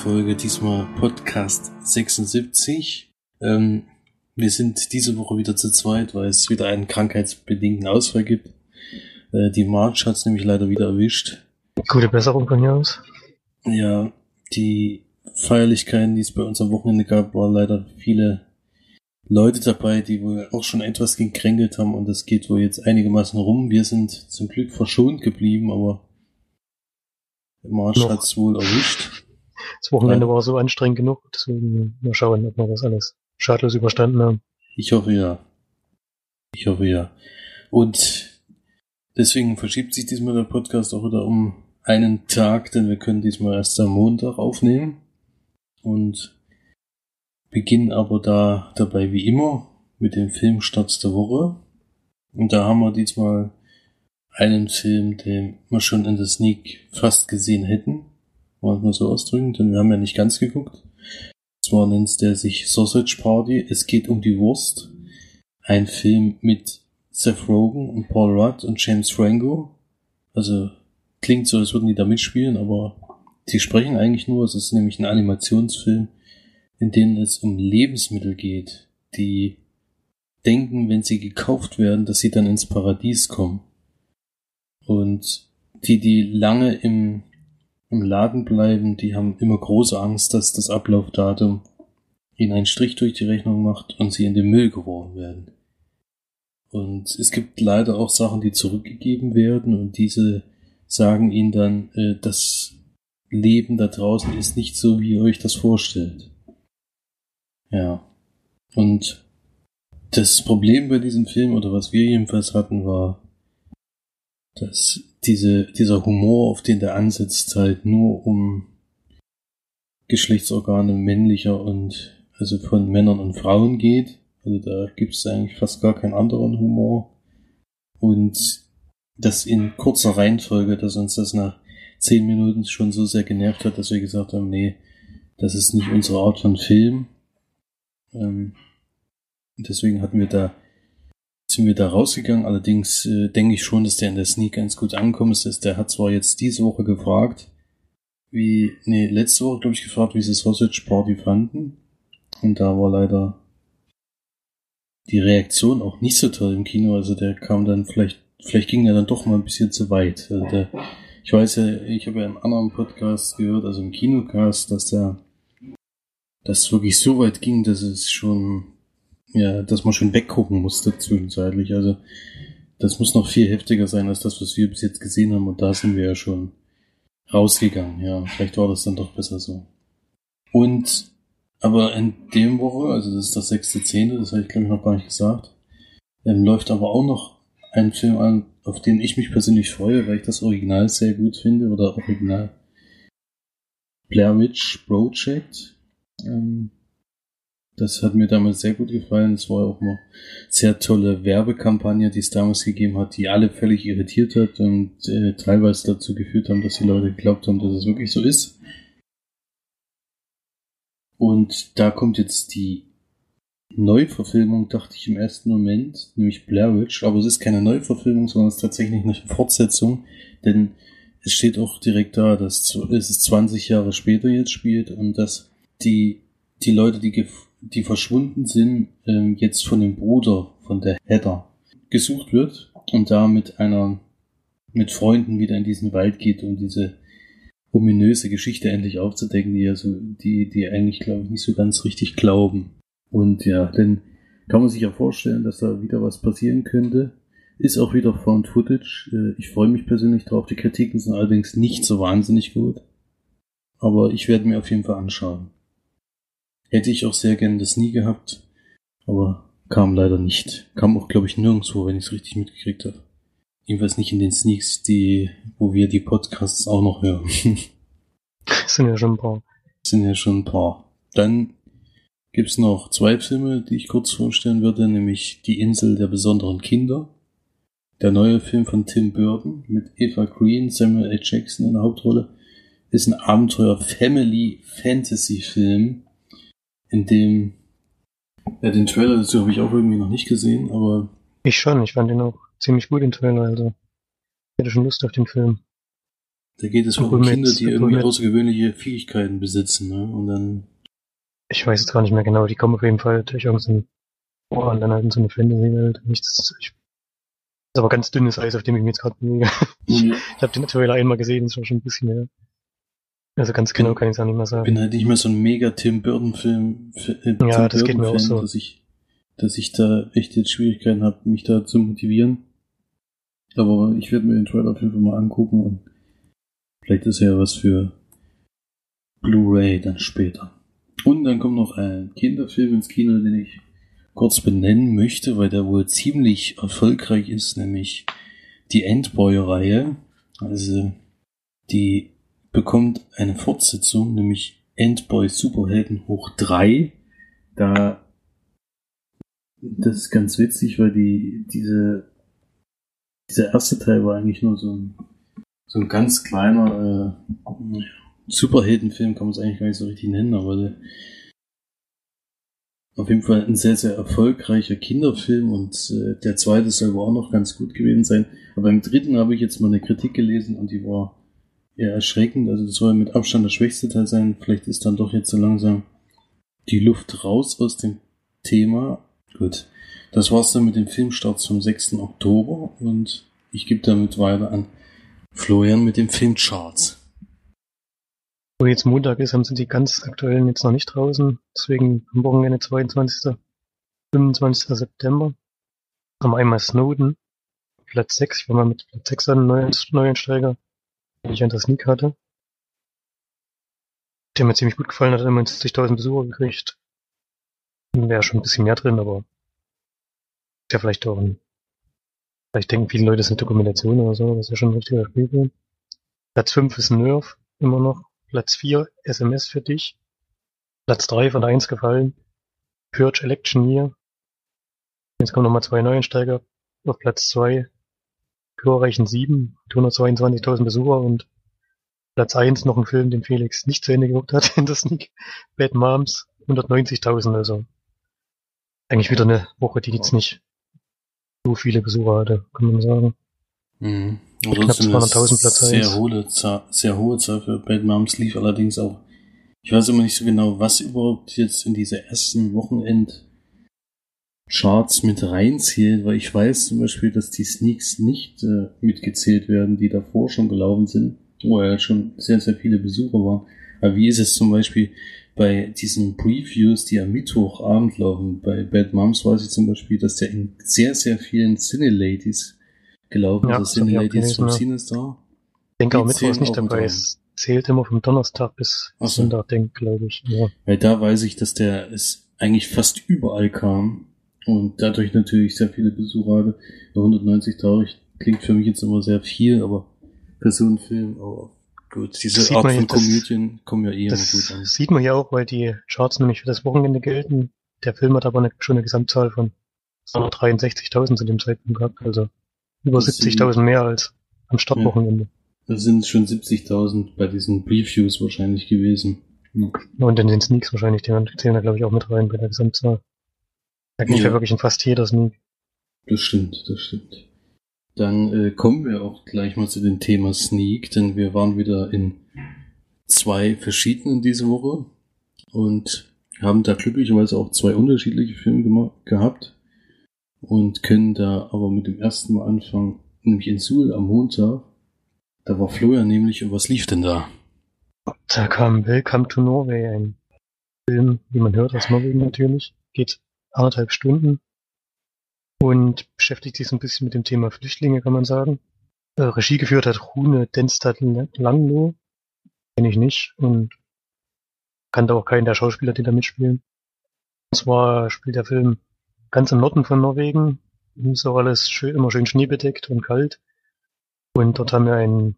Leinwandperlenfolge, diesmal Podcast 76. Ähm, wir sind diese Woche wieder zu zweit, weil es wieder einen krankheitsbedingten Ausfall gibt. Äh, die March hat es nämlich leider wieder erwischt. Gute Besserung von hier aus. Ja, die Feierlichkeiten, die es bei uns am Wochenende gab, waren leider viele Leute dabei, die wohl auch schon etwas gekränkelt haben und das geht wohl jetzt einigermaßen rum. Wir sind zum Glück verschont geblieben, aber Marsch hat es wohl erwischt. Das Wochenende ja. war so anstrengend genug, deswegen mal schauen, ob wir das alles schadlos überstanden haben. Ich hoffe ja. Ich hoffe ja. Und deswegen verschiebt sich diesmal der Podcast auch wieder um einen Tag, denn wir können diesmal erst am Montag aufnehmen. Und beginnen aber da dabei wie immer mit dem Filmstarts der Woche. Und da haben wir diesmal einen Film, den wir schon in der Sneak fast gesehen hätten. Wollen wir so ausdrücken, denn wir haben ja nicht ganz geguckt. Zwar nennt der sich Sausage Party. Es geht um die Wurst. Ein Film mit Seth Rogen und Paul Rudd und James Franco. Also klingt so, als würden die da mitspielen, aber die sprechen eigentlich nur. Es ist nämlich ein Animationsfilm in denen es um Lebensmittel geht, die denken, wenn sie gekauft werden, dass sie dann ins Paradies kommen. Und die, die lange im, im Laden bleiben, die haben immer große Angst, dass das Ablaufdatum ihnen einen Strich durch die Rechnung macht und sie in den Müll geworfen werden. Und es gibt leider auch Sachen, die zurückgegeben werden und diese sagen ihnen dann, äh, das Leben da draußen ist nicht so, wie ihr euch das vorstellt. Ja. Und das Problem bei diesem Film, oder was wir jedenfalls hatten, war, dass diese, dieser Humor, auf den der ansetzt, halt nur um Geschlechtsorgane männlicher und also von Männern und Frauen geht. Also da gibt es eigentlich fast gar keinen anderen Humor. Und das in kurzer Reihenfolge, dass uns das nach zehn Minuten schon so sehr genervt hat, dass wir gesagt haben, nee, das ist nicht unsere Art von Film. Ähm, deswegen hatten wir da, sind wir da rausgegangen. Allerdings äh, denke ich schon, dass der in der Sneak ganz gut angekommen ist. Der hat zwar jetzt diese Woche gefragt, wie, nee, letzte Woche, glaube ich, gefragt, wie sie Sausage Party fanden. Und da war leider die Reaktion auch nicht so toll im Kino. Also der kam dann vielleicht, vielleicht ging er dann doch mal ein bisschen zu weit. Also der, ich weiß ja, ich habe ja im anderen Podcast gehört, also im Kinocast, dass der das wirklich so weit ging, dass es schon, ja, dass man schon weggucken musste zwischenzeitlich. Also das muss noch viel heftiger sein als das, was wir bis jetzt gesehen haben. Und da sind wir ja schon rausgegangen. Ja, vielleicht war das dann doch besser so. Und aber in dem Woche, also das ist das sechste Zehnte, das habe ich glaube ich noch gar nicht gesagt, ähm, läuft aber auch noch ein Film an, auf den ich mich persönlich freue, weil ich das Original sehr gut finde oder Original Blair Witch Project ähm, das hat mir damals sehr gut gefallen. Es war auch eine sehr tolle Werbekampagne, die es damals gegeben hat, die alle völlig irritiert hat und äh, teilweise dazu geführt haben, dass die Leute geglaubt haben, dass es wirklich so ist. Und da kommt jetzt die Neuverfilmung, dachte ich im ersten Moment, nämlich Blair Witch, aber es ist keine Neuverfilmung, sondern es ist tatsächlich eine Fortsetzung, denn es steht auch direkt da, dass es 20 Jahre später jetzt spielt und dass die, die Leute, die, die verschwunden sind, ähm, jetzt von dem Bruder von der Heather gesucht wird und da mit einer, mit Freunden wieder in diesen Wald geht, um diese ominöse Geschichte endlich aufzudecken, die ja so, die, die eigentlich, glaube ich, nicht so ganz richtig glauben. Und ja, denn kann man sich ja vorstellen, dass da wieder was passieren könnte. Ist auch wieder Found Footage. Äh, ich freue mich persönlich drauf. Die Kritiken sind allerdings nicht so wahnsinnig gut. Aber ich werde mir auf jeden Fall anschauen. Hätte ich auch sehr gerne das nie gehabt, aber kam leider nicht. Kam auch, glaube ich, nirgendwo, wenn ich es richtig mitgekriegt habe. Jedenfalls nicht in den Sneaks, die, wo wir die Podcasts auch noch hören. sind ja schon ein paar. Sind ja schon ein paar. Dann gibt's noch zwei Filme, die ich kurz vorstellen würde, nämlich Die Insel der besonderen Kinder. Der neue Film von Tim Burton mit Eva Green, Samuel L. Jackson in der Hauptrolle ist ein Abenteuer-Family-Fantasy-Film in dem, ja, den Trailer dazu habe ich auch irgendwie noch nicht gesehen, aber. Ich schon, ich fand den auch ziemlich gut, den Trailer, also. Ich hätte schon Lust auf den Film. Da geht es um Kinder, die irgendwie mit- außergewöhnliche Fähigkeiten besitzen, ne? Und dann, Ich weiß jetzt gar nicht mehr genau, die kommen auf jeden Fall durch irgendeinen Ohr und dann halt in so eine Fantasy-Welt. Nichts, ich, das ist aber ganz dünnes Eis, auf dem ich mich jetzt gerade bewege. ich Ich habe den Trailer einmal gesehen, das war schon ein bisschen her. Also ganz genau kann ich es auch nicht mehr sagen. bin halt nicht mehr so ein mega Tim Burton-Film, äh, Ja, das geht mir auch so. dass ich, dass ich da echt jetzt Schwierigkeiten habe, mich da zu motivieren. Aber ich werde mir den Trailer auf jeden Fall mal angucken und vielleicht ist ja was für Blu-ray dann später. Und dann kommt noch ein Kinderfilm ins Kino, den ich kurz benennen möchte, weil der wohl ziemlich erfolgreich ist, nämlich die Endboy-Reihe. Also die bekommt eine Fortsetzung, nämlich Endboy Superhelden hoch 3. Da das ist ganz witzig, weil die diese dieser erste Teil war eigentlich nur so ein so ein ganz kleiner äh, Superheldenfilm, kann man es eigentlich gar nicht so richtig nennen, aber der, auf jeden Fall ein sehr, sehr erfolgreicher Kinderfilm und äh, der zweite soll wohl auch noch ganz gut gewesen sein. Aber beim dritten habe ich jetzt mal eine Kritik gelesen und die war eher erschreckend. Also das soll mit Abstand der schwächste Teil sein. Vielleicht ist dann doch jetzt so langsam die Luft raus aus dem Thema. Gut. Das war's dann mit dem Filmstart zum 6. Oktober und ich gebe damit weiter an Florian mit dem Filmcharts. Wo jetzt Montag ist, haben sie die ganz aktuellen jetzt noch nicht draußen. Deswegen am Wochenende 22. 25. September. Haben einmal Snowden. Platz 6. Ich war mal mit Platz 6 an, neuen Den ich an der Sneak hatte. Der mir ziemlich gut gefallen hat, immerhin 60.000 Besucher gekriegt. Wäre schon ein bisschen mehr drin, aber ist ja vielleicht auch ein, vielleicht denken viele Leute, es ist eine Dokumentation oder so, das ist ja schon ein richtiger Spielfilm. Platz 5 ist Nerf, immer noch. Platz 4, SMS für dich. Platz 3 von 1 gefallen. Purge Election Year. Jetzt kommen nochmal zwei Neuensteiger. Auf Platz 2 glorreichen 7, 122.000 Besucher und Platz 1 noch ein Film, den Felix nicht zu Ende geguckt hat in der Sneak. Bad Moms, 190.000, also eigentlich wieder eine Woche, die jetzt nicht so viele Besucher hatte, kann man sagen. Mhm. Knapp Trotzdem eine 200.000 Platz sehr eins. hohe, Zahl, sehr hohe Zahl für Bad Moms lief allerdings auch. Ich weiß immer nicht so genau, was überhaupt jetzt in diese ersten Wochenend Charts mit reinzählt, weil ich weiß zum Beispiel, dass die Sneaks nicht äh, mitgezählt werden, die davor schon gelaufen sind, wo ja schon sehr, sehr viele Besucher waren. Aber wie ist es zum Beispiel bei diesen Previews, die am Mittwochabend laufen? Bei Bad Moms weiß ich zum Beispiel, dass der in sehr, sehr vielen Cine-Ladies gelaufen Ja, ist. auch Cine-Ladies vom. Cinestar. Ich denke auch Mittwoch ist nicht dabei. Es zählt immer vom Donnerstag bis Ach so. Sonntag, denk, glaube ich. Ja. Weil da weiß ich, dass der es eigentlich fast überall kam und dadurch natürlich sehr viele Besucher hatte. Bei 190.000 klingt für mich jetzt immer sehr viel, aber Personenfilm, aber gut, diese Das Art von ja, Komödien kommen ja eh immer gut an. sieht man ja auch, weil die Charts nämlich für das Wochenende gelten. Der Film hat aber eine, schon eine Gesamtzahl von 263.000 zu dem Zeitpunkt gehabt, also über Das sind- 70.000 mehr als am Startwochenende. Das sind schon 70.000 bei diesen Previews wahrscheinlich gewesen. Ja. Und in den Sneaks wahrscheinlich, die zählen da glaube ich auch mit rein bei der Gesamtzahl. Da lief ja. Ja. wirklich in fast jeder Sneak. Das stimmt, das stimmt. Dann äh, kommen wir auch gleich mal zu dem Thema Sneak, denn wir waren wieder in zwei verschiedenen diese Woche und haben da glücklicherweise auch zwei unterschiedliche Filme gehabt und können da aber mit dem ersten Mal anfangen, nämlich in Suhl am Montag. Da war Florian nämlich und was lief denn da? Da kam Welcome to Norway, ein Film, wie man hört, aus Norwegen natürlich. Geht anderthalb Stunden und beschäftigt sich so ein bisschen mit dem Thema Flüchtlinge, kann man sagen. Äh, Regie geführt hat Rune Denstad Langlo. Kenne ich nicht und kannte auch keinen der Schauspieler, die da mitspielen. Und zwar spielt der Film ganz im Norden von Norwegen. Ist auch alles schön, immer schön schneebedeckt und kalt. Und dort haben wir einen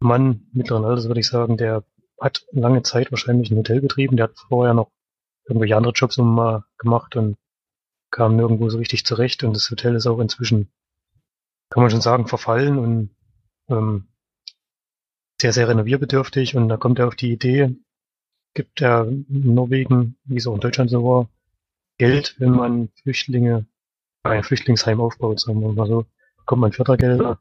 Mann mittleren Alters, würde ich sagen, der hat lange Zeit wahrscheinlich ein Hotel betrieben. Der hat vorher noch irgendwelche andere Jobs immer mal gemacht und kam nirgendwo so richtig zurecht. Und das Hotel ist auch inzwischen, kann man schon sagen, verfallen und ähm, sehr, sehr renovierbedürftig. Und da kommt er auf die Idee, gibt er in Norwegen, wie es auch in Deutschland so war, Geld, wenn man Flüchtlinge, ein Flüchtlingsheim aufbaut, sagen wir mal so, bekommt man Fördergelder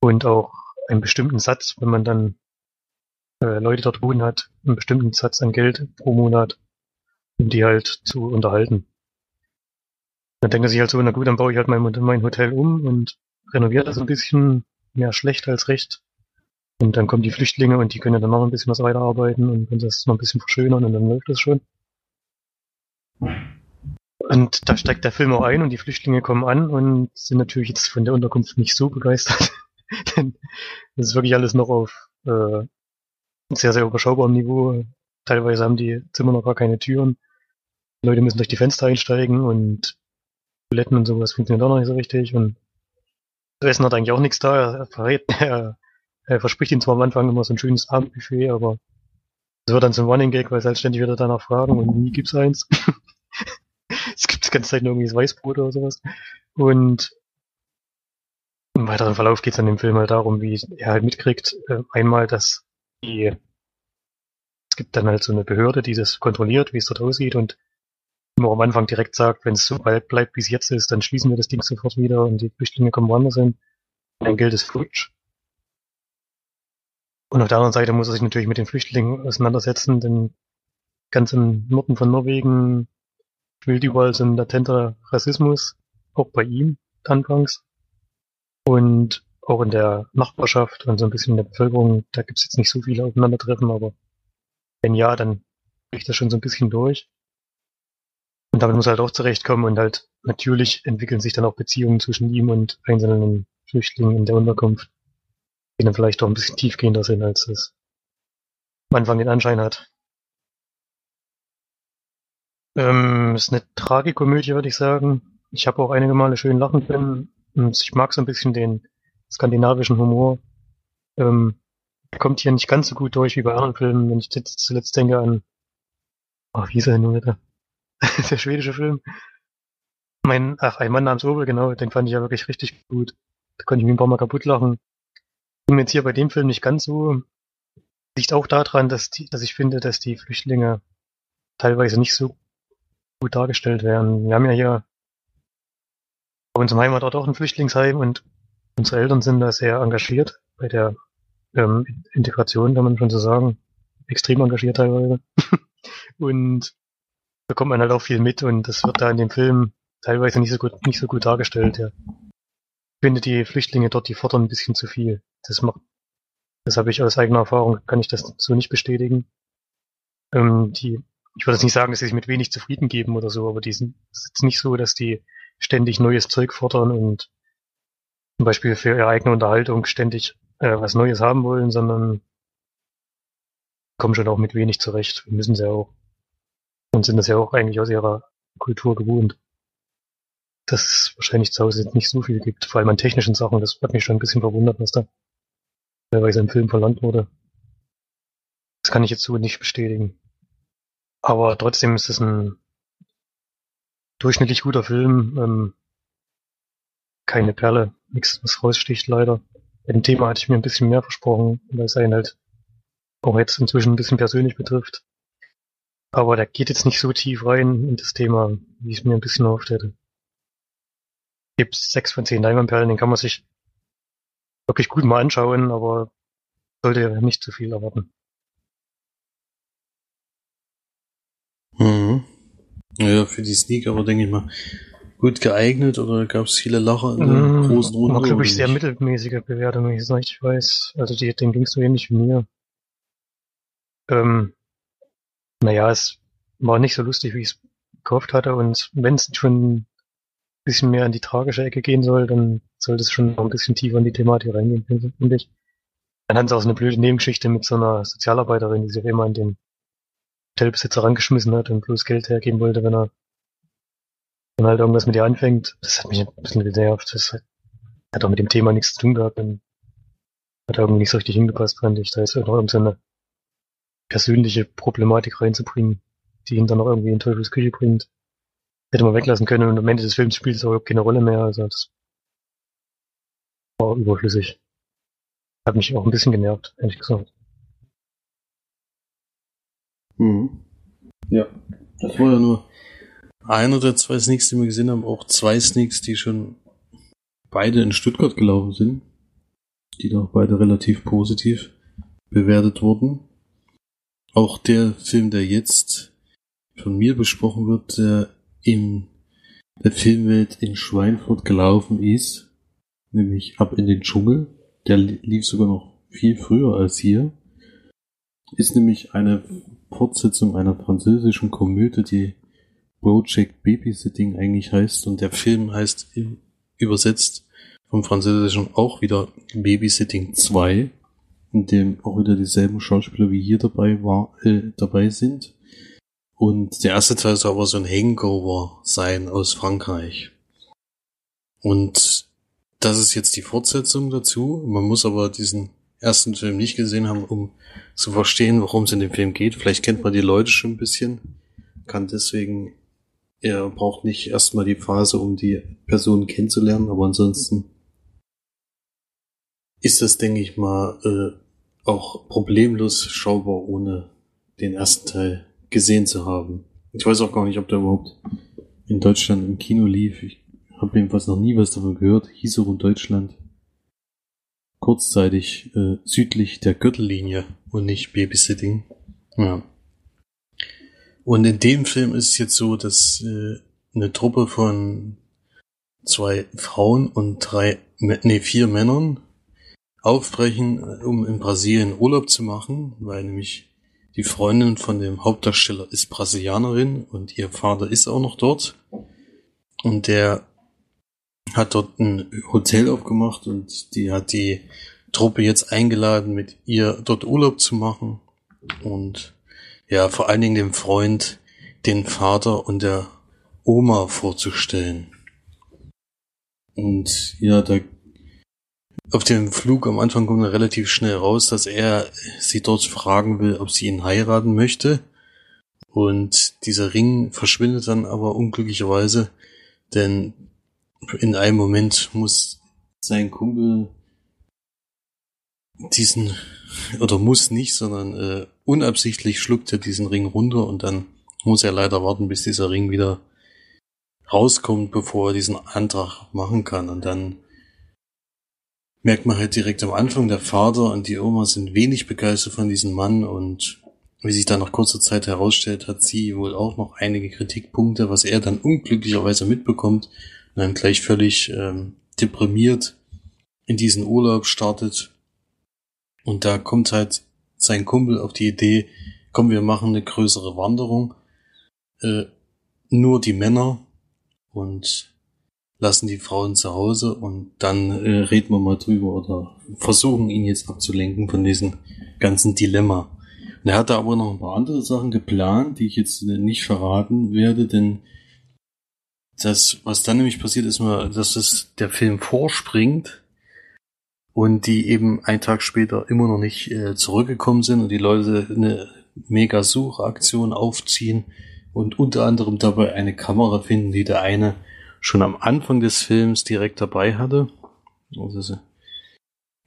und auch einen bestimmten Satz, wenn man dann äh, Leute dort wohnen hat, einen bestimmten Satz an Geld pro Monat, um die halt zu unterhalten. Dann denken sie halt so, na gut, dann baue ich halt mein, mein Hotel um und renoviere das ein bisschen mehr schlecht als recht. Und dann kommen die Flüchtlinge und die können dann noch ein bisschen was weiterarbeiten und können das noch ein bisschen verschönern und dann läuft das schon. Und da steigt der Film auch ein und die Flüchtlinge kommen an und sind natürlich jetzt von der Unterkunft nicht so begeistert. Denn das ist wirklich alles noch auf äh, sehr, sehr überschaubarem Niveau. Teilweise haben die Zimmer noch gar keine Türen. Die Leute müssen durch die Fenster einsteigen und Toiletten und sowas funktioniert auch noch nicht so richtig. Und das Essen hat eigentlich auch nichts da. Er, verrät, er, er verspricht ihnen zwar am Anfang immer so ein schönes Abendbuffet, aber es wird dann zum Running Gag, weil sie halt ständig wieder danach fragen und nie gibt's eins. es gibt die ganze Zeit nur irgendwie das Weißbrot oder sowas. Und im weiteren Verlauf geht es dann im Film halt darum, wie er halt mitkriegt, äh, einmal, dass die, es gibt dann halt so eine Behörde, die das kontrolliert, wie es dort aussieht und immer am Anfang direkt sagt, wenn es so bald bleibt, wie es jetzt ist, dann schließen wir das Ding sofort wieder und die Flüchtlinge kommen woanders hin. Dann gilt es futsch. Und auf der anderen Seite muss er sich natürlich mit den Flüchtlingen auseinandersetzen, denn ganz im Norden von Norwegen spielt überall so ein latenter Rassismus, auch bei ihm anfangs. Und auch in der Nachbarschaft und so ein bisschen in der Bevölkerung, da gibt's jetzt nicht so viele Aufeinandertreffen, aber wenn ja, dann bricht das schon so ein bisschen durch. Und damit muss er halt auch zurechtkommen und halt natürlich entwickeln sich dann auch Beziehungen zwischen ihm und einzelnen Flüchtlingen in der Unterkunft, die dann vielleicht auch ein bisschen tiefgehender sind, als es am Anfang den Anschein hat. Ähm, ist eine Tragikomödie, würde ich sagen. Ich habe auch einige Male schön lachen können. Und ich mag so ein bisschen den skandinavischen Humor. Ähm, kommt hier nicht ganz so gut durch wie bei anderen Filmen, wenn ich zuletzt denke an, oh, wie ist er denn nun wieder? der schwedische Film. Mein, ach, ein Mann namens Obel, genau, den fand ich ja wirklich richtig gut. Da konnte ich mich ein paar Mal kaputt lachen. Und jetzt hier bei dem Film nicht ganz so. Liegt auch daran, dass die, dass ich finde, dass die Flüchtlinge teilweise nicht so gut dargestellt werden. Wir haben ja hier bei uns im Heimatort auch ein Flüchtlingsheim und unsere Eltern sind da sehr engagiert bei der ähm, Integration, kann man schon so sagen. Extrem engagiert teilweise. und bekommt man halt auch viel mit und das wird da in dem Film teilweise nicht so gut, nicht so gut dargestellt, ja. Ich finde die Flüchtlinge dort, die fordern ein bisschen zu viel. Das macht, das habe ich aus eigener Erfahrung, kann ich das so nicht bestätigen. Ähm, die, ich würde jetzt nicht sagen, dass sie sich mit wenig zufrieden geben oder so, aber die sind, es ist nicht so, dass die ständig neues Zeug fordern und zum Beispiel für ihre eigene Unterhaltung ständig äh, was Neues haben wollen, sondern kommen schon auch mit wenig zurecht. Müssen sie auch und sind das ja auch eigentlich aus ihrer Kultur gewohnt. Dass es wahrscheinlich zu Hause nicht so viel gibt, vor allem an technischen Sachen. Das hat mich schon ein bisschen verwundert, was da teilweise im Film verlangt wurde. Das kann ich jetzt so nicht bestätigen. Aber trotzdem ist es ein durchschnittlich guter Film. Ähm, keine Perle, nichts, was raussticht leider. Bei dem Thema hatte ich mir ein bisschen mehr versprochen, weil es einen halt auch jetzt inzwischen ein bisschen persönlich betrifft. Aber der geht jetzt nicht so tief rein in das Thema, wie ich es mir ein bisschen erhofft hätte. Gibt sechs von zehn Diamondperlen, den kann man sich wirklich gut mal anschauen, aber sollte ja nicht zu viel erwarten. Mhm. Ja, für die Sneak aber denke ich mal gut geeignet oder gab es viele Lacher in der mmh, großen Runde? War, glaube ich, sehr mittelmäßige Bewertung, wenn ich es richtig weiß. Also die, dem ging es so ähnlich wie mir. Ähm, naja, es war nicht so lustig, wie ich es gehofft hatte. Und wenn es schon ein bisschen mehr in die tragische Ecke gehen soll, dann sollte es schon noch ein bisschen tiefer in die Thematik reingehen, finde ich. Dann hatten sie auch so eine blöde Nebengeschichte mit so einer Sozialarbeiterin, die sich immer an den Hotelbesitzer rangeschmissen hat und bloß Geld hergeben wollte, wenn er dann halt irgendwas mit ihr anfängt. Das hat mich ein bisschen genervt. Das hat auch mit dem Thema nichts zu tun gehabt und hat irgendwie nicht so richtig hingepasst, fand ich. Da ist noch irgendeine persönliche Problematik reinzubringen, die ihn dann noch irgendwie in Teufels Küche bringt. Hätte man weglassen können und am Ende des Films spielt es auch keine Rolle mehr. Also das war überflüssig. Hat mich auch ein bisschen genervt, ehrlich gesagt. Mhm. Ja, das war ja nur einer der zwei Sneaks, die wir gesehen haben, auch zwei Sneaks, die schon beide in Stuttgart gelaufen sind. die doch beide relativ positiv bewertet wurden. Auch der Film, der jetzt von mir besprochen wird, der in der Filmwelt in Schweinfurt gelaufen ist, nämlich Ab in den Dschungel, der lief sogar noch viel früher als hier, ist nämlich eine Fortsetzung einer französischen Komödie, die Project Babysitting eigentlich heißt. Und der Film heißt übersetzt vom Französischen auch wieder Babysitting 2, in dem auch wieder dieselben Schauspieler wie hier dabei war, äh, dabei sind. Und der erste Teil soll aber so ein Hangover sein aus Frankreich. Und das ist jetzt die Fortsetzung dazu. Man muss aber diesen ersten Film nicht gesehen haben, um zu verstehen, worum es in dem Film geht. Vielleicht kennt man die Leute schon ein bisschen, kann deswegen, er braucht nicht erstmal die Phase, um die Person kennenzulernen, aber ansonsten ist das, denke ich mal, äh, auch problemlos schaubar, ohne den ersten Teil gesehen zu haben. Ich weiß auch gar nicht, ob der überhaupt in Deutschland im Kino lief. Ich habe jedenfalls noch nie was davon gehört. Hieß auch in Deutschland kurzzeitig äh, südlich der Gürtellinie und nicht Babysitting. Ja. Und in dem Film ist es jetzt so, dass äh, eine Truppe von zwei Frauen und drei, nee, vier Männern aufbrechen, um in Brasilien Urlaub zu machen, weil nämlich die Freundin von dem Hauptdarsteller ist Brasilianerin und ihr Vater ist auch noch dort. Und der hat dort ein Hotel aufgemacht und die hat die Truppe jetzt eingeladen, mit ihr dort Urlaub zu machen. Und ja, vor allen Dingen dem Freund, den Vater und der Oma vorzustellen. Und ja, da auf dem Flug am Anfang kommt er relativ schnell raus, dass er sie dort fragen will, ob sie ihn heiraten möchte. Und dieser Ring verschwindet dann aber unglücklicherweise, denn in einem Moment muss sein Kumpel diesen, oder muss nicht, sondern äh, unabsichtlich schluckt er diesen Ring runter und dann muss er leider warten, bis dieser Ring wieder rauskommt, bevor er diesen Antrag machen kann. Und dann merkt man halt direkt am Anfang, der Vater und die Oma sind wenig begeistert von diesem Mann und wie sich dann nach kurzer Zeit herausstellt, hat sie wohl auch noch einige Kritikpunkte, was er dann unglücklicherweise mitbekommt und dann gleich völlig ähm, deprimiert in diesen Urlaub startet. Und da kommt halt sein Kumpel auf die Idee, komm, wir machen eine größere Wanderung, äh, nur die Männer und lassen die Frauen zu Hause und dann äh, reden wir mal drüber oder versuchen ihn jetzt abzulenken von diesem ganzen Dilemma. Und er hatte aber noch ein paar andere Sachen geplant, die ich jetzt nicht verraten werde, denn das, was dann nämlich passiert, ist nur, dass es der Film vorspringt und die eben einen Tag später immer noch nicht äh, zurückgekommen sind und die Leute eine mega Suchaktion aufziehen und unter anderem dabei eine Kamera finden, die der eine schon am Anfang des Films direkt dabei hatte. Also,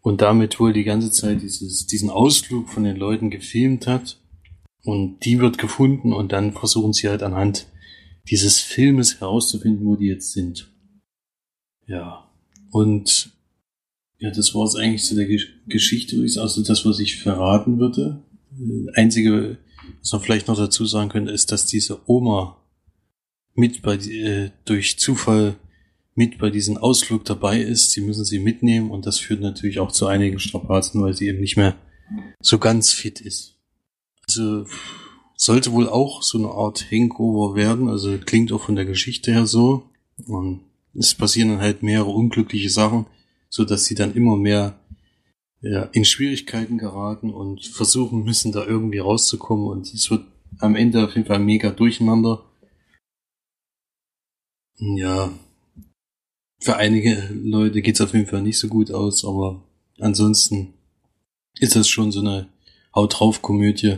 und damit wohl die ganze Zeit dieses, diesen Ausflug von den Leuten gefilmt hat. Und die wird gefunden und dann versuchen sie halt anhand dieses Filmes herauszufinden, wo die jetzt sind. Ja. Und ja, das war es eigentlich zu der Geschichte, also das, was ich verraten würde. Äh, einzige, was man vielleicht noch dazu sagen könnte, ist, dass diese Oma mit bei, äh, durch Zufall mit bei diesem Ausflug dabei ist. Sie müssen sie mitnehmen und das führt natürlich auch zu einigen Strapazen, weil sie eben nicht mehr so ganz fit ist. Also sollte wohl auch so eine Art Hangover werden, also klingt auch von der Geschichte her so. Und es passieren dann halt mehrere unglückliche Sachen, so dass sie dann immer mehr ja, in Schwierigkeiten geraten und versuchen müssen, da irgendwie rauszukommen. Und es wird am Ende auf jeden Fall mega durcheinander. Ja, für einige Leute geht's auf jeden Fall nicht so gut aus, aber ansonsten ist das schon so eine Haut drauf Komödie,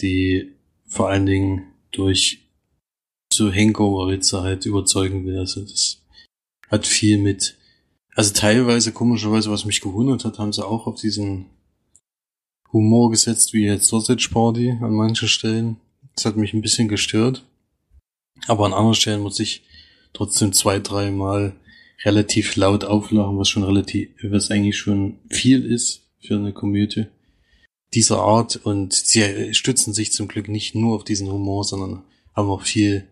die vor allen Dingen durch so Hangover-Witze halt überzeugen will. Also das hat viel mit, also teilweise komischerweise, was mich gewundert hat, haben sie auch auf diesen Humor gesetzt, wie jetzt Sausage Party an manchen Stellen. Das hat mich ein bisschen gestört. Aber an anderen Stellen muss ich trotzdem zwei, dreimal relativ laut auflachen, was schon relativ, was eigentlich schon viel ist für eine Komödie dieser Art und sie stützen sich zum Glück nicht nur auf diesen Humor, sondern haben auch viel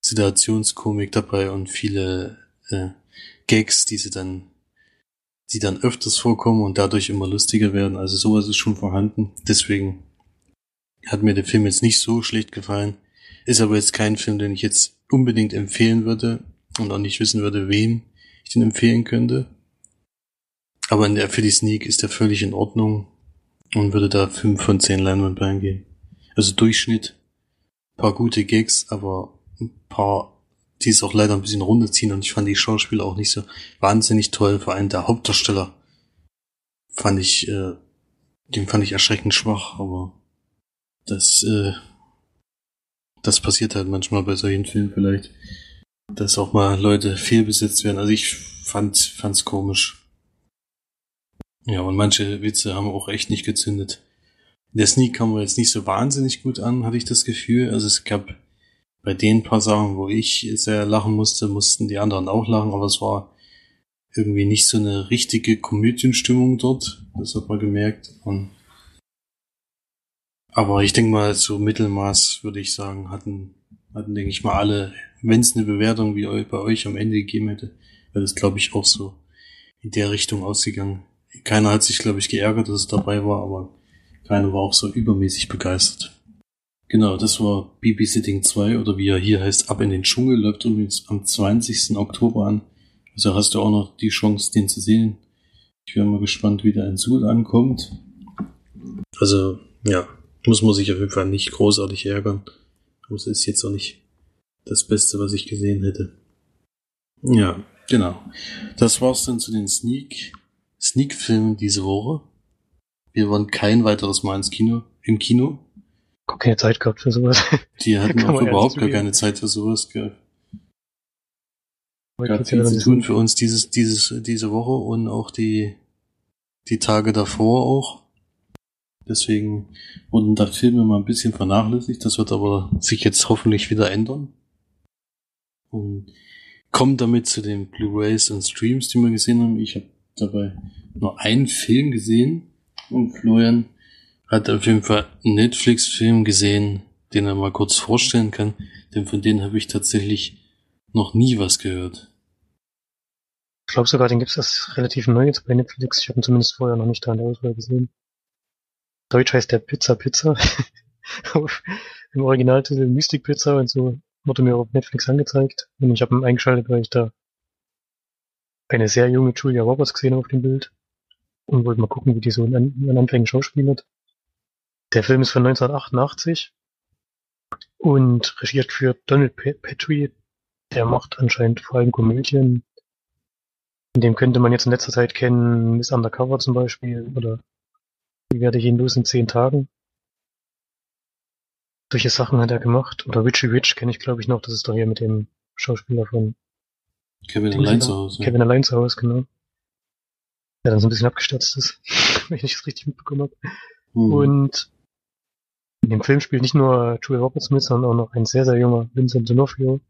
Situationskomik dabei und viele äh, Gags, die sie dann, die dann öfters vorkommen und dadurch immer lustiger werden. Also sowas ist schon vorhanden. Deswegen hat mir der Film jetzt nicht so schlecht gefallen. Ist aber jetzt kein Film, den ich jetzt unbedingt empfehlen würde und auch nicht wissen würde, wem ich den empfehlen könnte. Aber in der, für die Sneak ist der völlig in Ordnung und würde da fünf von zehn Leinwandperlen geben. Also Durchschnitt, paar gute Gags, aber ein paar, die es auch leider ein bisschen runterziehen und ich fand die Schauspieler auch nicht so wahnsinnig toll. Vor allem der Hauptdarsteller fand ich, äh, den fand ich erschreckend schwach, aber das, äh, das passiert halt manchmal bei solchen Filmen vielleicht, dass auch mal Leute fehlbesetzt werden. Also ich fand, fand's komisch. Ja, und manche Witze haben auch echt nicht gezündet. Der Sneak kam mir jetzt nicht so wahnsinnig gut an, hatte ich das Gefühl. Also es gab bei den paar Sachen, wo ich sehr lachen musste, mussten die anderen auch lachen, aber es war irgendwie nicht so eine richtige Komödienstimmung dort. Das hat man gemerkt. Und aber ich denke mal, so Mittelmaß würde ich sagen, hatten, hatten, denke ich mal, alle, wenn es eine Bewertung wie bei euch am Ende gegeben hätte, wäre das, glaube ich, auch so in der Richtung ausgegangen. Keiner hat sich, glaube ich, geärgert, dass es dabei war, aber keiner war auch so übermäßig begeistert. Genau, das war Babysitting 2 oder wie er hier heißt, Ab in den Dschungel, läuft übrigens am 20. Oktober an. Also hast du auch noch die Chance, den zu sehen. Ich wäre mal gespannt, wie der in Suhl ankommt. Also, ja, muss man sich auf jeden Fall nicht großartig ärgern. Aber es ist jetzt auch nicht das Beste, was ich gesehen hätte. Ja, genau. Das war's dann zu den Sneak Sneak-Film diese Woche. Wir waren kein weiteres Mal ins Kino, im Kino. Gar keine Zeit gehabt für sowas. Die hatten auch überhaupt gar keine Zeit für sowas gehabt. Gab viel zu tun für uns dieses, dieses, diese Woche und auch die, die Tage davor auch. Deswegen wurden da Filme mal ein bisschen vernachlässigt. Das wird aber sich jetzt hoffentlich wieder ändern. Und kommen damit zu den Blu-rays und Streams, die wir gesehen haben. Ich habe dabei nur einen Film gesehen und Florian hat auf jeden Fall einen Netflix-Film gesehen, den er mal kurz vorstellen kann, denn von denen habe ich tatsächlich noch nie was gehört. Ich glaube sogar, den gibt es relativ neu jetzt bei Netflix. Ich habe ihn zumindest vorher noch nicht da in der Auswahl gesehen. Deutsch heißt der Pizza Pizza. Im Originaltitel Mystic Pizza und so wurde mir auf Netflix angezeigt. Und ich habe ihn eingeschaltet, weil ich da eine sehr junge Julia Roberts gesehen auf dem Bild und wollte mal gucken, wie die so in, in Anfängen schauspielert. Der Film ist von 1988 und regiert für Donald Petrie. Der macht anscheinend vor allem Komödien. In dem könnte man jetzt in letzter Zeit kennen, Miss Undercover zum Beispiel oder Wie werde ich ihn los in zehn Tagen. Solche Sachen hat er gemacht. Oder Richie Rich kenne ich glaube ich noch. Das ist doch hier mit dem Schauspieler von Kevin allein zu Hause. Kevin allein zu Hause, genau. Der dann so ein bisschen abgestürzt ist, wenn ich es richtig mitbekommen habe. Mhm. Und in dem Film spielt nicht nur Julia Roberts mit, sondern auch noch ein sehr, sehr junger Vincent D'Onofrio,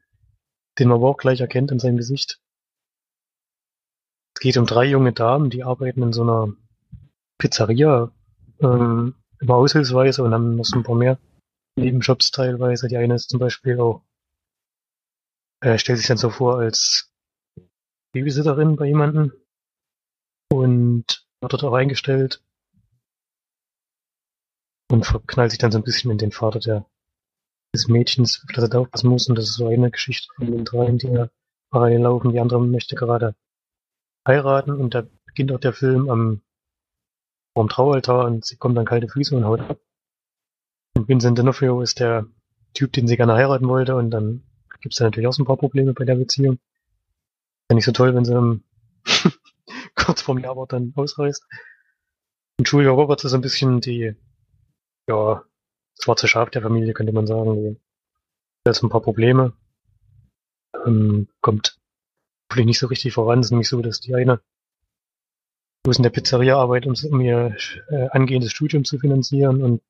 den man aber auch gleich erkennt in seinem Gesicht. Es geht um drei junge Damen, die arbeiten in so einer Pizzeria, ähm, immer aushilfsweise und haben noch so ein paar mehr Nebenjobs teilweise. Die eine ist zum Beispiel auch, äh, stellt sich dann so vor als Babysitterin bei jemandem und wird dort auch eingestellt und verknallt sich dann so ein bisschen in den Vater der, des Mädchens, auf das er da aufpassen muss. Und das ist so eine Geschichte von den dreien, die ja parallel laufen. Die andere möchte gerade heiraten und da beginnt auch der Film am vorm Traualtar und sie kommt dann kalte Füße und haut ab. Und Vincent D'Onofrio ist der Typ, den sie gerne heiraten wollte und dann gibt es da natürlich auch so ein paar Probleme bei der Beziehung. Ist ja nicht so toll, wenn sie dann kurz vorm Jawort dann ausreißt. Und Julia Roberts ist ein bisschen die ja, schwarze Schaf der Familie, könnte man sagen. Hat jetzt ein paar Probleme. Ähm, kommt vielleicht nicht so richtig voran. Es ist nämlich so, dass die eine bloß in der Pizzeria arbeitet, um, ihr äh, angehendes Studium zu finanzieren. Und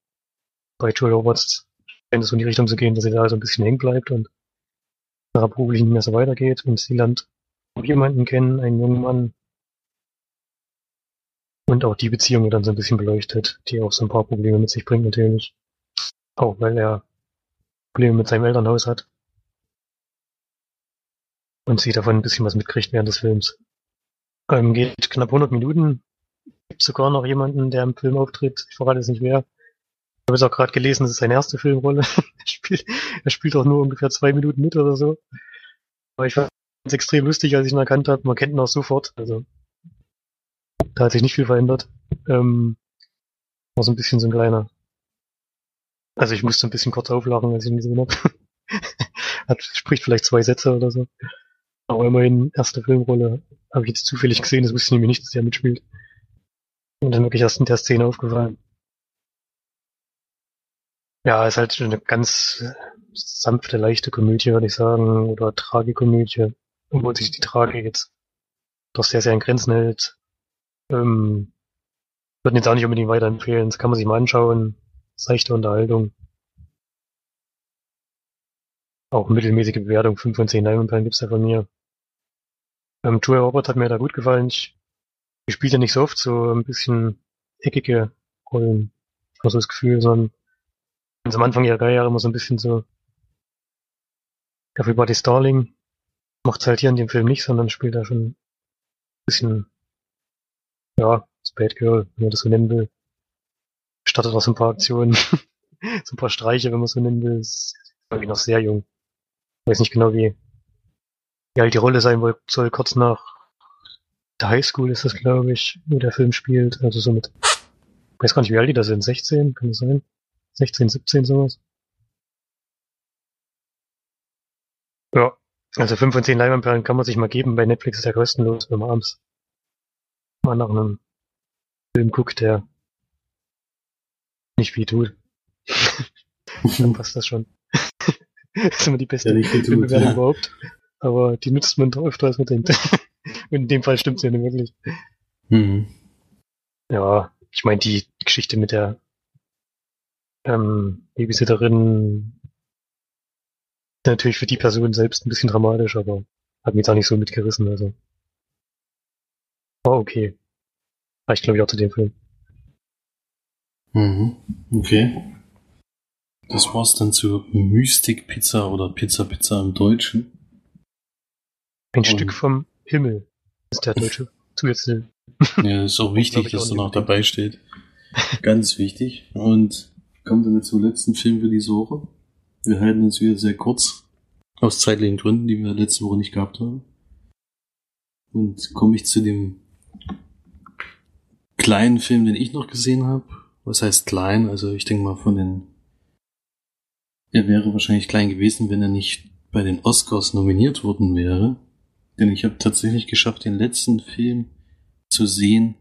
bei Julia Roberts scheint es so in die Richtung zu gehen, dass sie da so ein bisschen hängen bleibt und nach beruflich nicht mehr so weitergeht. Und sie lernt jemanden kennen, einen jungen Mann. Und auch die Beziehung dann so ein bisschen beleuchtet, die auch so ein paar Probleme mit sich bringt natürlich. Auch weil er Probleme mit seinem Elternhaus hat. Und sie davon ein bisschen was mitkriegt während des Films. Ähm, geht knapp 100 Minuten. Gibt sogar noch jemanden, der im Film auftritt. Ich verrate jetzt nicht wer. Ich habe es auch gerade gelesen, das ist seine erste Filmrolle. er, spielt, er spielt auch nur ungefähr zwei Minuten mit oder so. Aber ich fand es extrem lustig, als ich ihn erkannt habe. Man kennt ihn auch sofort. Also da hat sich nicht viel verändert. Ähm, war so ein bisschen so ein kleiner. Also ich musste ein bisschen kurz auflachen, als ich ihn gesehen habe. hat, spricht vielleicht zwei Sätze oder so. Aber immerhin erste Filmrolle habe ich jetzt zufällig gesehen, das wusste ich nämlich nicht, dass er mitspielt. Und dann wirklich erst in der Szene aufgefallen. Ja, ist halt eine ganz sanfte, leichte Komödie, würde ich sagen, oder Tragikomödie, obwohl sich die Tragik jetzt doch sehr, sehr in Grenzen hält. Ähm, würden jetzt auch nicht unbedingt weiterempfehlen. Das kann man sich mal anschauen. Seichte Unterhaltung. Auch mittelmäßige Bewertung, 5 von 10 Leinwandperlen gibt's da von mir. Ähm, Julia Robert hat mir da gut gefallen. Ich, ich spiele ja nicht so oft so ein bisschen eckige Rollen. Ich habe so das Gefühl, sondern ganz am Anfang ihrer Karriere immer so ein bisschen so Everybody Starling. Macht's halt hier in dem Film nicht, sondern spielt da schon ein bisschen ja, Spade Girl, wenn man das so nennen will. Startet auch so ein paar Aktionen, so ein paar Streiche, wenn man so nennen will. Ist, glaube noch sehr jung. Ich weiß nicht genau, wie, wie alt die Rolle sein soll, kurz nach der Highschool ist das, glaube ich, wo der Film spielt. Also so mit, ich weiß gar nicht, wie alt die da sind, 16, kann das sein? 16, 17, sowas. Ja, also 5 von 10 Leinwandperlen kann man sich mal geben. Bei Netflix ist der kostenlos, wenn man abends mal nach einem Film guckt, der nicht wie tut. Dann passt das schon. das ist immer die beste Filmbewertung ja. überhaupt. Aber die nutzt man doch öfter, als man denkt. Und in dem Fall stimmt's ja nicht wirklich. Mhm. Ja, ich meine, die Geschichte mit der ähm, Babysitterin ist natürlich für die Person selbst ein bisschen dramatisch, aber hat mich da nicht so mitgerissen, also. Oh, okay. Reicht, glaube ich, auch zu dem Film. Mhm. Okay. Das war's dann zu Mystic Pizza oder Pizza Pizza im Deutschen. Ein Und Stück vom Himmel ist der deutsche Zusatztitel. Ja, ist auch wichtig, dass da noch dabei steht. Ganz wichtig. Und kommen damit zum letzten Film für diese Woche. Wir halten uns wieder sehr kurz. Aus zeitlichen Gründen, die wir letzte Woche nicht gehabt haben. Und komme ich zu dem kleinen Film, den ich noch gesehen habe. Was heißt klein? Also ich denke mal von den. Er wäre wahrscheinlich klein gewesen, wenn er nicht bei den Oscars nominiert worden wäre. Denn ich habe tatsächlich geschafft, den letzten Film zu sehen,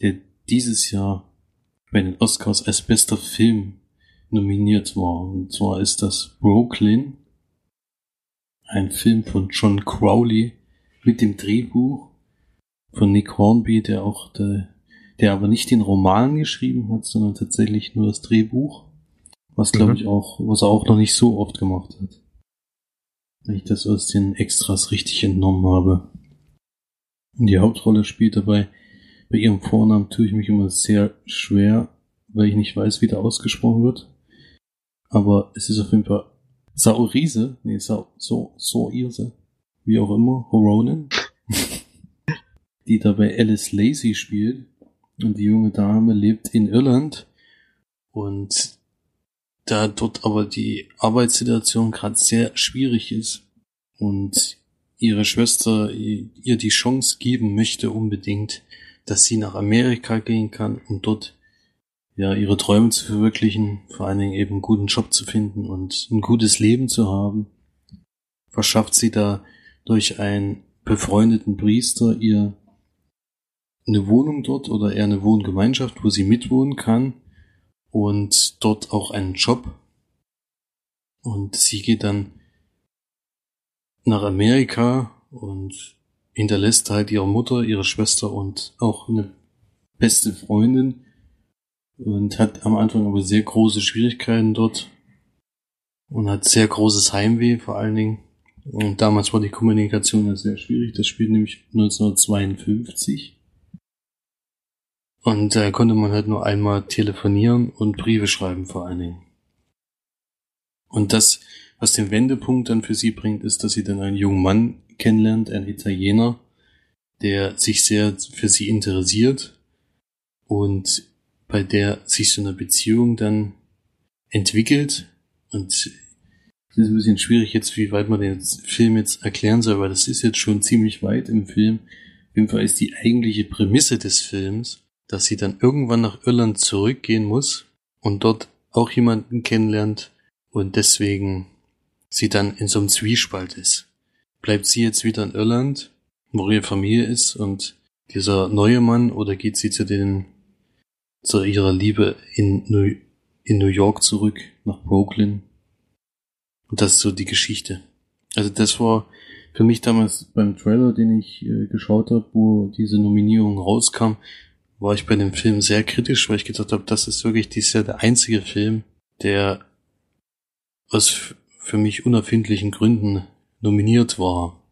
der dieses Jahr bei den Oscars als bester Film nominiert war. Und zwar ist das Brooklyn. Ein Film von John Crowley mit dem Drehbuch von Nick Hornby, der auch der der aber nicht den Roman geschrieben hat, sondern tatsächlich nur das Drehbuch. Was glaube mhm. ich auch, was er auch noch nicht so oft gemacht hat. Wenn ich das aus den Extras richtig entnommen habe. Und die Hauptrolle spielt dabei, bei ihrem Vornamen tue ich mich immer sehr schwer, weil ich nicht weiß, wie der ausgesprochen wird. Aber es ist auf jeden Fall Saurise, nee, Sau, so, so wie auch immer, Horonen, die dabei Alice Lacey spielt. Und die junge Dame lebt in Irland und da dort aber die Arbeitssituation gerade sehr schwierig ist und ihre Schwester ihr die Chance geben möchte unbedingt, dass sie nach Amerika gehen kann, um dort ja ihre Träume zu verwirklichen, vor allen Dingen eben einen guten Job zu finden und ein gutes Leben zu haben, verschafft sie da durch einen befreundeten Priester ihr eine Wohnung dort oder eher eine Wohngemeinschaft, wo sie mitwohnen kann und dort auch einen Job. Und sie geht dann nach Amerika und hinterlässt halt ihre Mutter, ihre Schwester und auch eine beste Freundin und hat am Anfang aber sehr große Schwierigkeiten dort und hat sehr großes Heimweh vor allen Dingen Und damals war die Kommunikation ja sehr schwierig. Das spielt nämlich 1952. Und da äh, konnte man halt nur einmal telefonieren und Briefe schreiben vor allen Dingen. Und das, was den Wendepunkt dann für sie bringt, ist, dass sie dann einen jungen Mann kennenlernt, ein Italiener, der sich sehr für sie interessiert und bei der sich so eine Beziehung dann entwickelt. Und es ist ein bisschen schwierig jetzt, wie weit man den Film jetzt erklären soll, weil das ist jetzt schon ziemlich weit im Film. Auf jeden Fall ist die eigentliche Prämisse des Films, dass sie dann irgendwann nach Irland zurückgehen muss und dort auch jemanden kennenlernt und deswegen sie dann in so einem Zwiespalt ist. Bleibt sie jetzt wieder in Irland, wo ihre Familie ist und dieser neue Mann oder geht sie zu den zu ihrer Liebe in New, in New York zurück nach Brooklyn? Und das ist so die Geschichte. Also das war für mich damals beim Trailer, den ich äh, geschaut habe, wo diese Nominierung rauskam, war ich bei dem Film sehr kritisch, weil ich gedacht habe, das ist wirklich dies Jahr der einzige Film, der aus für mich unerfindlichen Gründen nominiert war.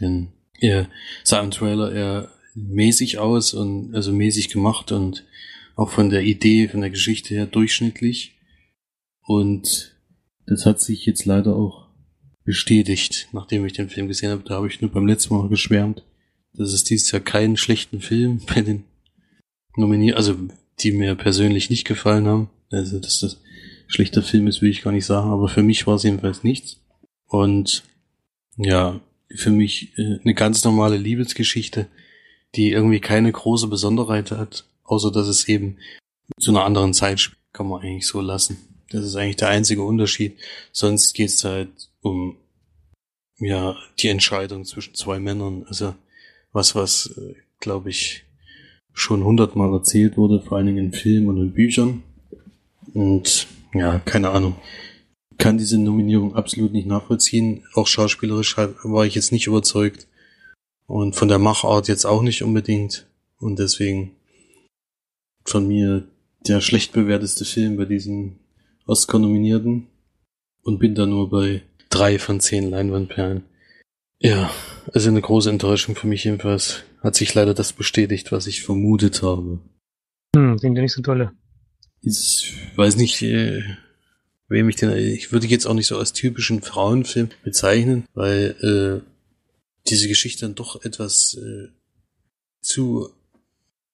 Denn er sah im Trailer eher mäßig aus und also mäßig gemacht und auch von der Idee, von der Geschichte her durchschnittlich. Und das hat sich jetzt leider auch bestätigt, nachdem ich den Film gesehen habe. Da habe ich nur beim letzten Mal geschwärmt, dass es dieses Jahr keinen schlechten Film bei den nominiert, also die mir persönlich nicht gefallen haben. Also, dass das schlechter Film ist, will ich gar nicht sagen, aber für mich war es jedenfalls nichts. Und ja, für mich äh, eine ganz normale Liebesgeschichte, die irgendwie keine große Besonderheit hat, außer dass es eben zu einer anderen Zeit spielt, kann man eigentlich so lassen. Das ist eigentlich der einzige Unterschied. Sonst geht es halt um ja die Entscheidung zwischen zwei Männern. Also was, was, äh, glaube ich, schon hundertmal erzählt wurde, vor allen Dingen in Filmen und in Büchern. Und ja, keine Ahnung. Kann diese Nominierung absolut nicht nachvollziehen. Auch schauspielerisch war ich jetzt nicht überzeugt. Und von der Machart jetzt auch nicht unbedingt. Und deswegen von mir der schlecht bewerteste Film bei diesen Oscar-Nominierten. Und bin da nur bei drei von zehn Leinwandperlen. Ja, also eine große Enttäuschung für mich jedenfalls. Hat sich leider das bestätigt, was ich vermutet habe. Hm, sind ja nicht so tolle. Ich weiß nicht, äh, wem ich den, ich würde jetzt auch nicht so als typischen Frauenfilm bezeichnen, weil äh, diese Geschichte dann doch etwas äh, zu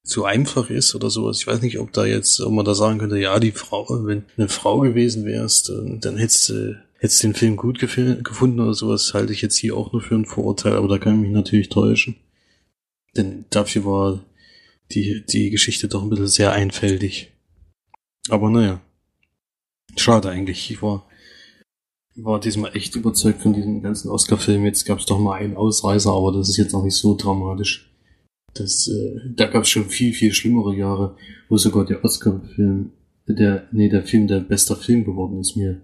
zu einfach ist oder sowas. Ich weiß nicht, ob da jetzt, ob man da sagen könnte, ja, die Frau, wenn eine Frau gewesen wärst, dann hättest du hättest den Film gut gefunden oder sowas, halte ich jetzt hier auch nur für ein Vorurteil, aber da kann ich mich natürlich täuschen. Denn dafür war die, die Geschichte doch ein bisschen sehr einfältig. Aber naja. Schade eigentlich. Ich war, war diesmal echt überzeugt von diesem ganzen Oscar-Film. Jetzt gab es doch mal einen Ausreißer, aber das ist jetzt auch nicht so dramatisch. Das, äh, da gab es schon viel, viel schlimmere Jahre, wo sogar der Oscar-Film, der, nee, der Film der bester Film geworden ist mir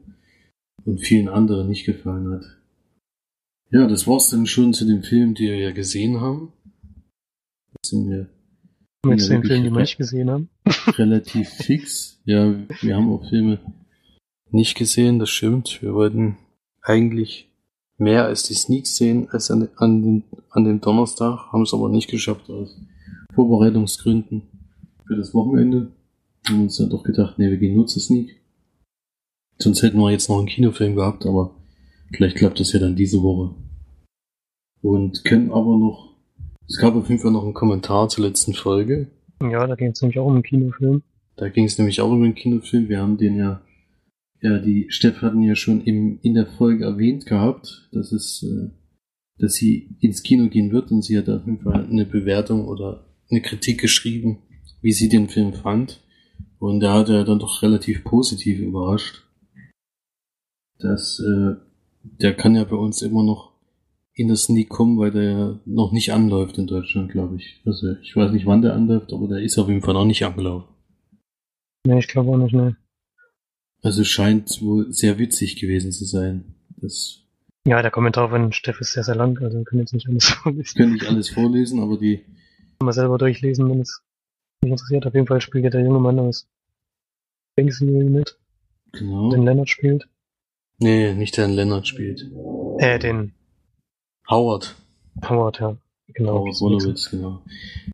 und vielen anderen nicht gefallen hat. Ja, das war's dann schon zu dem Film, die wir ja gesehen haben. Sind wir mit den Filmen, die wir nicht gesehen haben. Relativ fix. Ja, wir haben auch Filme nicht gesehen, das stimmt. Wir wollten eigentlich mehr als die Sneaks sehen als an, an, den, an dem Donnerstag, haben es aber nicht geschafft aus Vorbereitungsgründen für das Wochenende. Haben uns dann doch gedacht, nee, wir gehen nur zur Sneak. Sonst hätten wir jetzt noch einen Kinofilm gehabt, aber vielleicht klappt das ja dann diese Woche. Und können aber noch, es gab auf jeden Fall noch einen Kommentar zur letzten Folge. Ja, da ging es nämlich auch um einen Kinofilm. Da ging es nämlich auch um einen Kinofilm. Wir haben den ja, ja, die Steff hatten ja schon im, in der Folge erwähnt gehabt, dass es, äh, dass sie ins Kino gehen wird und sie hat auf jeden Fall eine Bewertung oder eine Kritik geschrieben, wie sie den Film fand. Und da hat er dann doch relativ positiv überrascht dass äh, der kann ja bei uns immer noch in das Sneak kommen, weil der ja noch nicht anläuft in Deutschland, glaube ich. Also ich weiß nicht, wann der anläuft, aber der ist auf jeden Fall noch nicht angelaufen. Nee, ich glaube auch nicht, ne. Also scheint wohl sehr witzig gewesen zu sein. Das ja, der Kommentar von Steff ist sehr, sehr lang, also wir können jetzt nicht alles vorlesen. Kann nicht alles vorlesen, aber die... Mal selber durchlesen, wenn es mich interessiert. Auf jeden Fall spielt ja der junge Mann aus Banksy mit. Genau. Den Leonard spielt. Nee, nicht der Lennart spielt. Äh, den Howard. Howard, ja. Genau. Howard Wolowitz, genau.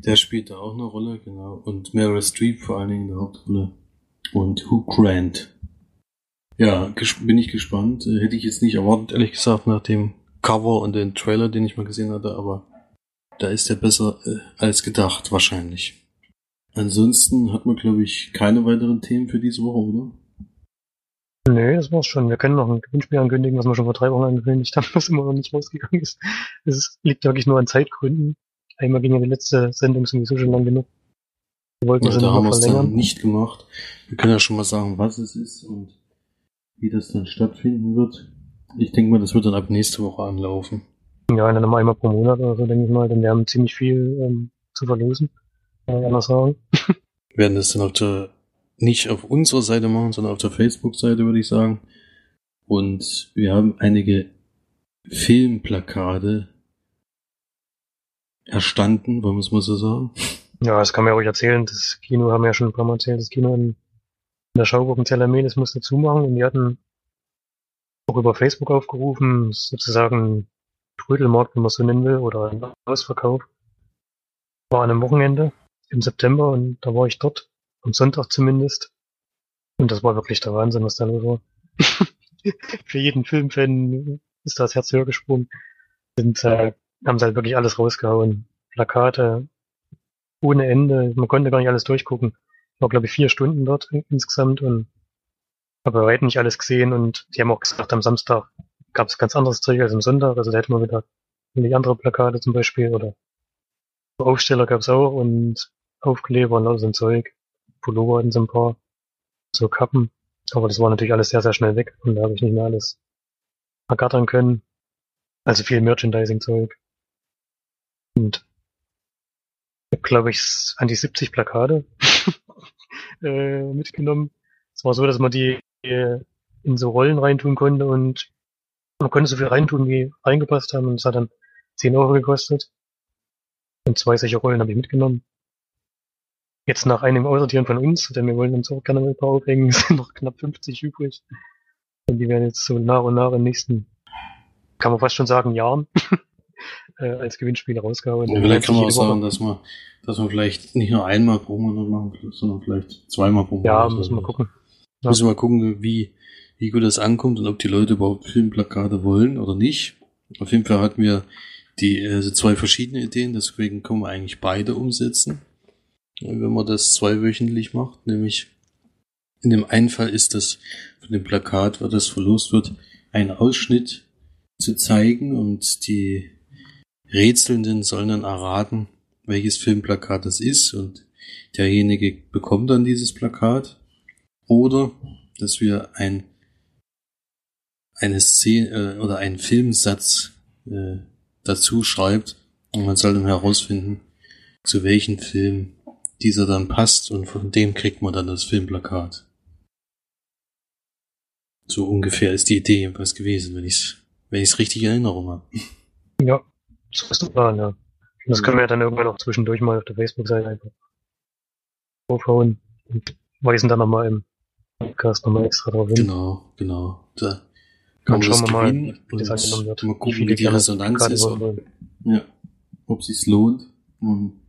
Der spielt da auch eine Rolle, genau. Und Meryl Streep vor allen Dingen in der Hauptrolle. Und Hugh Grant. Ja, bin ich gespannt. Äh, hätte ich jetzt nicht erwartet, ehrlich gesagt, nach dem Cover und den Trailer, den ich mal gesehen hatte, aber da ist er besser äh, als gedacht, wahrscheinlich. Ansonsten hat man, glaube ich, keine weiteren Themen für diese Woche, oder? Nee, das war's schon. Wir können noch ein Gewinnspiel ankündigen, was wir schon vor drei Wochen angekündigt haben, was immer noch nicht rausgegangen ist. Es liegt wirklich nur an Zeitgründen. Einmal ging ja die letzte Sendung sowieso schon lang genug. Wir wollten ja, da haben wir es dann nicht gemacht. Wir können ja schon mal sagen, was es ist und wie das dann stattfinden wird. Ich denke mal, das wird dann ab nächste Woche anlaufen. Ja, dann einmal pro Monat oder so, denke ich mal, denn wir haben ziemlich viel ähm, zu verlosen. Kann ich anders sagen. werden das dann auf der nicht auf unserer Seite machen, sondern auf der Facebook-Seite, würde ich sagen. Und wir haben einige Filmplakate erstanden, wollen wir es mal so sagen. Ja, das kann man ja ruhig erzählen. Das Kino haben wir ja schon ein paar Mal erzählt. Das Kino in, in der Schauburg in Zellermehl, das musste zumachen und die hatten auch über Facebook aufgerufen, sozusagen Trödelmarkt, wenn man es so nennen will, oder ein Ausverkauf. War an einem Wochenende im September und da war ich dort am Sonntag zumindest. Und das war wirklich der Wahnsinn, was da los war. Für jeden Filmfan ist das Herz höher gesprungen. Und äh, haben sie halt wirklich alles rausgehauen. Plakate ohne Ende. Man konnte gar nicht alles durchgucken. Ich war, glaube ich, vier Stunden dort insgesamt und habe bei weitem nicht alles gesehen. Und die haben auch gesagt, am Samstag gab es ganz anderes Zeug als am Sonntag. Also da hätte man wieder die andere Plakate zum Beispiel oder Aufsteller gab es auch und Aufkleber und all so ein Zeug. Pullover hatten sie ein paar, so Kappen. Aber das war natürlich alles sehr, sehr schnell weg und da habe ich nicht mehr alles ergattern können. Also viel Merchandising-Zeug. Und glaube ich, an die 70 Plakate äh, mitgenommen. Es war so, dass man die äh, in so Rollen reintun konnte und man konnte so viel reintun, wie reingepasst haben und es hat dann 10 Euro gekostet. Und zwei solche Rollen habe ich mitgenommen. Jetzt nach einem Aussortieren von uns, denn wir wollen uns auch gerne mal ein paar aufhängen, sind noch knapp 50 übrig. Und die werden jetzt so nach und nach in den nächsten, kann man fast schon sagen, Jahren äh, als Gewinnspiele rausgehauen. Ja, vielleicht kann man auch sagen, dass man, dass man vielleicht nicht nur einmal pro Monat machen, sondern vielleicht zweimal pro Monat. Ja, müssen wir gucken. Ja. Müssen wir gucken, wie, wie gut das ankommt und ob die Leute überhaupt Filmplakate wollen oder nicht. Auf jeden Fall hatten wir die also zwei verschiedene Ideen, deswegen können wir eigentlich beide umsetzen wenn man das zweiwöchentlich macht, nämlich in dem einen Fall ist das von dem Plakat, wo das verlost wird, ein Ausschnitt zu zeigen und die Rätselnden sollen dann erraten, welches Filmplakat das ist und derjenige bekommt dann dieses Plakat oder dass wir ein eine Szene äh, oder einen Filmsatz äh, dazu schreibt und man soll dann herausfinden, zu welchem Film dieser dann passt und von dem kriegt man dann das Filmplakat. So ungefähr ist die Idee was gewesen, wenn ich es wenn ich's richtig in Erinnerung habe. Ja, so ist der Plan, ja. Das können wir ja dann irgendwann auch zwischendurch mal auf der Facebook-Seite einfach aufhauen und weisen dann nochmal im Podcast nochmal extra drauf hin. Genau, genau. Da kann man schauen wir mal, wie das angenommen wird. Mal gucken, wie, wie die Resonanz ist. Ob, ja, ob sich's lohnt. Und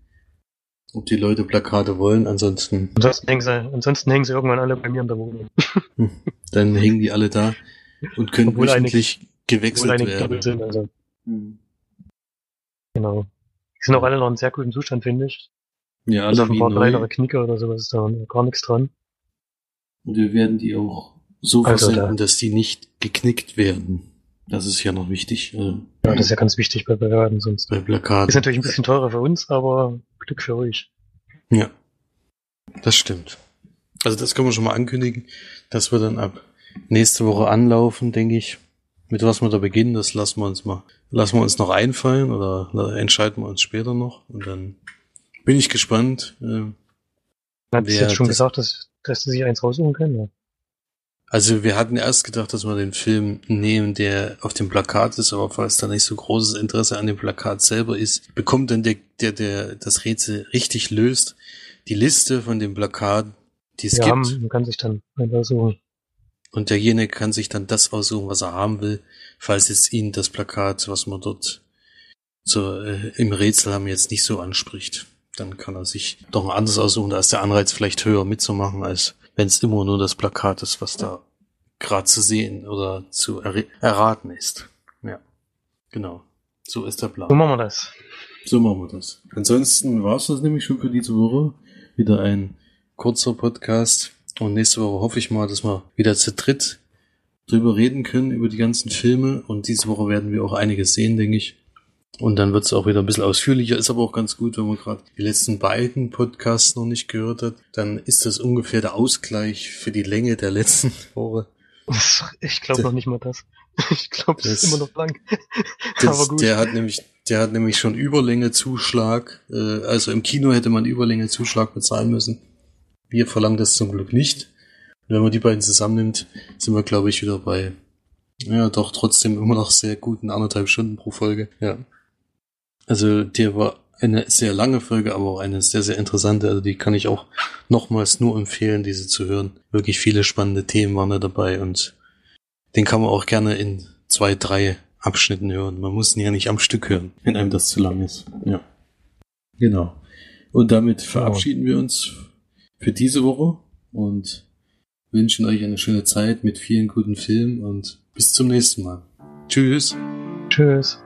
ob die Leute Plakate wollen, ansonsten. Ansonsten hängen sie, ansonsten hängen sie irgendwann alle bei mir in der Wohnung. Hm. Dann hängen die alle da und können obwohl wöchentlich eine, gewechselt werden. Sind, also. Hm. Genau. Die sind auch alle noch in sehr gutem Zustand, finde ich. Ja, alle wie neu. kleinere Knicker oder sowas ist da gar nichts dran. Und wir werden die auch so also versenden, da. dass die nicht geknickt werden. Das ist ja noch wichtig. Also ja, das ist ja ganz wichtig bei Plakaten sonst. Bei Plakaten. Ist natürlich ein bisschen teurer für uns, aber Glück für euch. Ja, das stimmt. Also das können wir schon mal ankündigen, dass wir dann ab nächste Woche anlaufen, denke ich. Mit was wir da beginnen, das lassen wir uns mal, lassen wir uns noch einfallen oder entscheiden wir uns später noch. Und dann bin ich gespannt. Äh, Hat jetzt schon gesagt, dass, dass sie sich eins raussuchen können? Also wir hatten erst gedacht, dass wir den Film nehmen, der auf dem Plakat ist, aber falls da nicht so großes Interesse an dem Plakat selber ist, bekommt dann der, der, der das Rätsel richtig löst, die Liste von dem Plakat, die es ja, gibt. Man kann sich dann einfach so. Und derjenige kann sich dann das aussuchen, was er haben will, falls jetzt ihn das Plakat, was man dort so äh, im Rätsel haben, jetzt nicht so anspricht. Dann kann er sich doch ein anderes aussuchen, da ist der Anreiz vielleicht höher mitzumachen, als wenn es immer nur das Plakat ist, was da gerade zu sehen oder zu er erraten ist. Ja, genau. So ist der Plan. So machen wir das. So machen wir das. Ansonsten war es das nämlich schon für diese Woche. Wieder ein kurzer Podcast. Und nächste Woche hoffe ich mal, dass wir wieder zu dritt drüber reden können, über die ganzen Filme. Und diese Woche werden wir auch einiges sehen, denke ich. Und dann wird es auch wieder ein bisschen ausführlicher. Ist aber auch ganz gut, wenn man gerade die letzten beiden Podcasts noch nicht gehört hat. Dann ist das ungefähr der Ausgleich für die Länge der letzten Woche. Ich glaube noch nicht mal das. Ich glaube, es ist immer noch lang. Das, aber gut. Der hat nämlich, der hat nämlich schon Überlänge Zuschlag. Äh, also im Kino hätte man Überlänge Zuschlag bezahlen müssen. Wir verlangen das zum Glück nicht. Und wenn man die beiden zusammennimmt, sind wir, glaube ich, wieder bei, ja, doch trotzdem immer noch sehr guten anderthalb Stunden pro Folge. Ja. Also der war eine sehr lange Folge, aber auch eine sehr, sehr interessante. Also die kann ich auch nochmals nur empfehlen, diese zu hören. Wirklich viele spannende Themen waren da dabei und den kann man auch gerne in zwei, drei Abschnitten hören. Man muss ihn ja nicht am Stück hören, wenn einem das zu lang ist. Ja. Genau. Und damit verabschieden wir uns für diese Woche und wünschen euch eine schöne Zeit mit vielen guten Filmen und bis zum nächsten Mal. Tschüss. Tschüss.